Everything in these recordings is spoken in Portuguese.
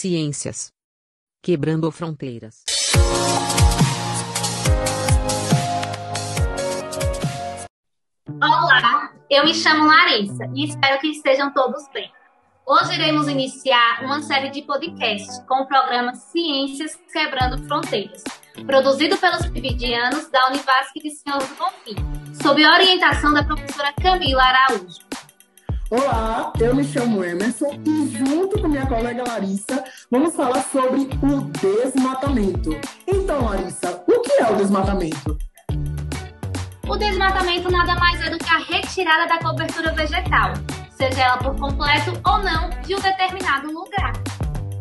Ciências. Quebrando fronteiras. Olá, eu me chamo Larissa e espero que estejam todos bem. Hoje iremos iniciar uma série de podcasts com o programa Ciências Quebrando Fronteiras, produzido pelos pividianos da Univasc de Senhor do Bonfim, sob orientação da professora Camila Araújo. Olá, eu me chamo Emerson e junto com minha colega Larissa vamos falar sobre o desmatamento. Então, Larissa, o que é o desmatamento? O desmatamento nada mais é do que a retirada da cobertura vegetal, seja ela por completo ou não, de um determinado lugar.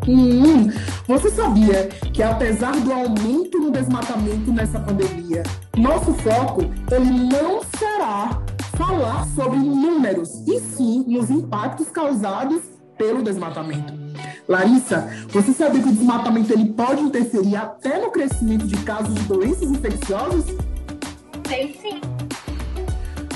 Hum, você sabia que apesar do aumento no desmatamento nessa pandemia, nosso foco ele não será falar sobre números, e sim nos impactos causados pelo desmatamento. Larissa, você sabia que o desmatamento ele pode interferir até no crescimento de casos de doenças infecciosas? Sei sim.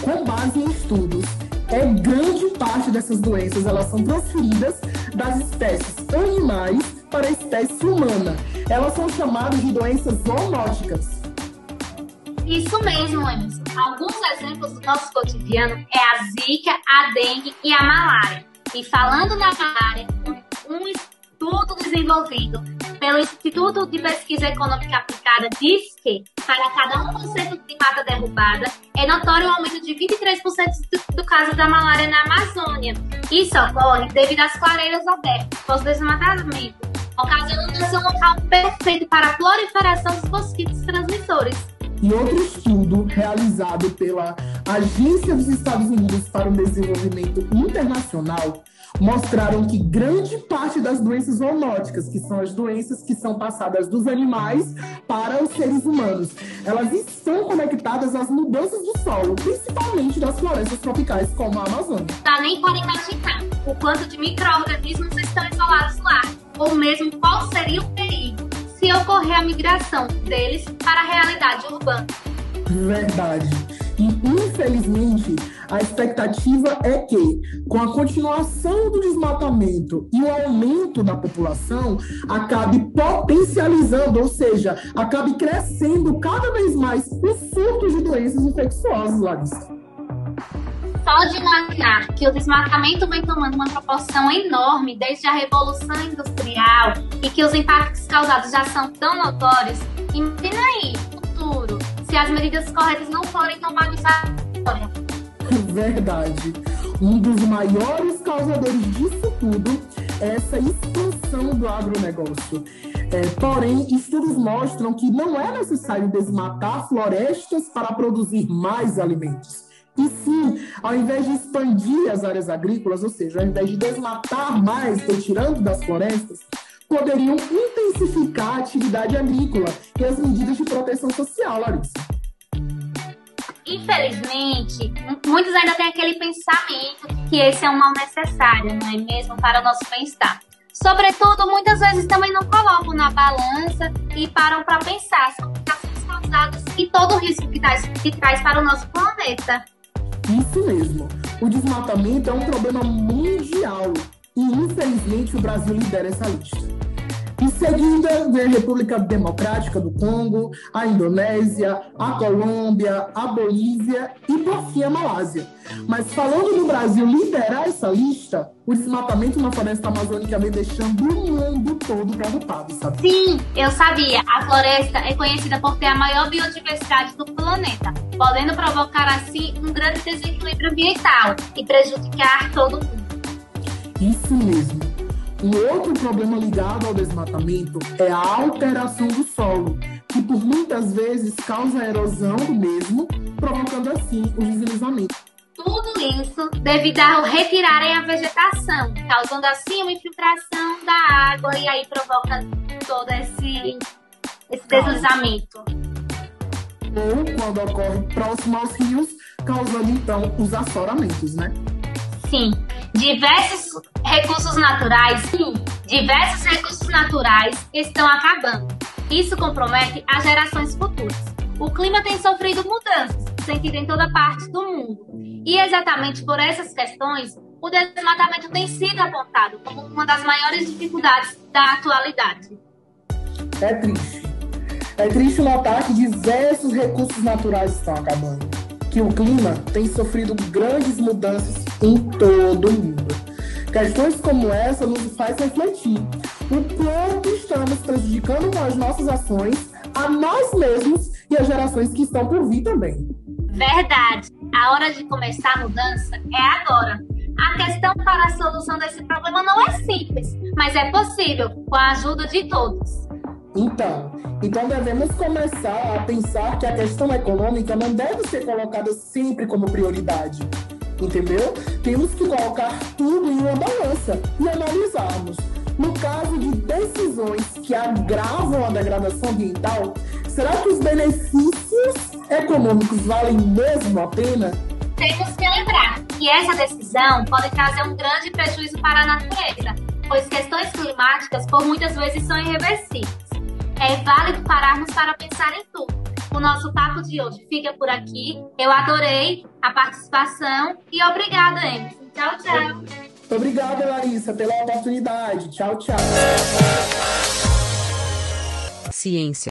Com base em estudos, é grande parte dessas doenças elas são transferidas das espécies animais para a espécie humana. Elas são chamadas de doenças zoonóticas. Isso mesmo, Emerson. Alguns exemplos do nosso cotidiano é a zika, a dengue e a malária. E falando na malária, um estudo desenvolvido pelo Instituto de Pesquisa Econômica Aplicada diz que, para cada 1% de mata derrubada, é notório o aumento de 23% do, do caso da malária na Amazônia. Isso ocorre devido às clareiras abertas, pós-desmatamento, ocasionando um local perfeito para a proliferação dos mosquitos transmissores. E outro estudo realizado pela Agência dos Estados Unidos para o Desenvolvimento Internacional mostraram que grande parte das doenças zoonóticas, que são as doenças que são passadas dos animais para os seres humanos, elas estão conectadas às mudanças do solo, principalmente das florestas tropicais, como a Amazônia. Dá nem para imaginar o quanto de micro-organismos estão isolados lá, ou mesmo qual seria o perigo se ocorrer a migração deles para a realidade urbana. Verdade. E, infelizmente, a expectativa é que, com a continuação do desmatamento e o aumento da população, acabe potencializando, ou seja, acabe crescendo cada vez mais os surtos de doenças infecciosas, Larissa. Só de imaginar que o desmatamento vem tomando uma proporção enorme desde a Revolução Industrial e que os impactos causados já são tão notórios, imagina aí, futuro, se as medidas corretas não forem tomadas agora. Verdade. Um dos maiores causadores disso tudo é essa expansão do agronegócio. É, porém, estudos mostram que não é necessário desmatar florestas para produzir mais alimentos. E sim, ao invés de expandir as áreas agrícolas, ou seja, ao invés de desmatar mais, retirando das florestas, poderiam intensificar a atividade agrícola e as medidas de proteção social, Larissa. Infelizmente, muitos ainda têm aquele pensamento que esse é um mal necessário, não é mesmo, para o nosso bem-estar. Sobretudo, muitas vezes também não colocam na balança e param para pensar sobre as causadas e todo o risco que traz, que traz para o nosso planeta. Isso mesmo. O desmatamento é um problema mundial e, infelizmente, o Brasil lidera essa lista. Seguida, vem a República Democrática do Congo, a Indonésia, a Colômbia, a Bolívia e, por fim, a Malásia. Mas falando do Brasil liderar essa lista, o desmatamento na floresta amazônica vem deixando o mundo todo preocupado, sabe? Sim, eu sabia. A floresta é conhecida por ter a maior biodiversidade do planeta, podendo provocar, assim, um grande desequilíbrio ambiental e prejudicar todo mundo. Isso mesmo. Um outro problema ligado ao desmatamento é a alteração do solo, que por muitas vezes causa a erosão do mesmo, provocando assim o deslizamento. Tudo isso devido ao retirarem a vegetação, causando assim uma infiltração da água e aí provoca todo esse, esse deslizamento. Ou quando ocorre próximo aos rios, causando então os assoramentos, né? Sim, diversos recursos naturais, diversos recursos naturais estão acabando. Isso compromete as gerações futuras. O clima tem sofrido mudanças, sentido em toda parte do mundo. E exatamente por essas questões, o desmatamento tem sido apontado como uma das maiores dificuldades da atualidade. É triste. É triste notar que diversos recursos naturais estão acabando, que o clima tem sofrido grandes mudanças em todo o mundo. Questões como essa nos faz refletir o quanto estamos prejudicando com as nossas ações a nós mesmos e as gerações que estão por vir também. Verdade. A hora de começar a mudança é agora. A questão para a solução desse problema não é simples, mas é possível com a ajuda de todos. Então, então devemos começar a pensar que a questão econômica não deve ser colocada sempre como prioridade. Entendeu? Temos que colocar tudo em uma balança e analisarmos. No caso de decisões que agravam a degradação ambiental, será que os benefícios econômicos valem mesmo a pena? Temos que lembrar que essa decisão pode trazer um grande prejuízo para a natureza, pois questões climáticas por muitas vezes são irreversíveis. É válido pararmos para pensar em tudo. O nosso papo de hoje fica por aqui. Eu adorei a participação e obrigada, Emerson. Tchau, tchau. Obrigada, Larissa, pela oportunidade. Tchau, tchau. Ciência.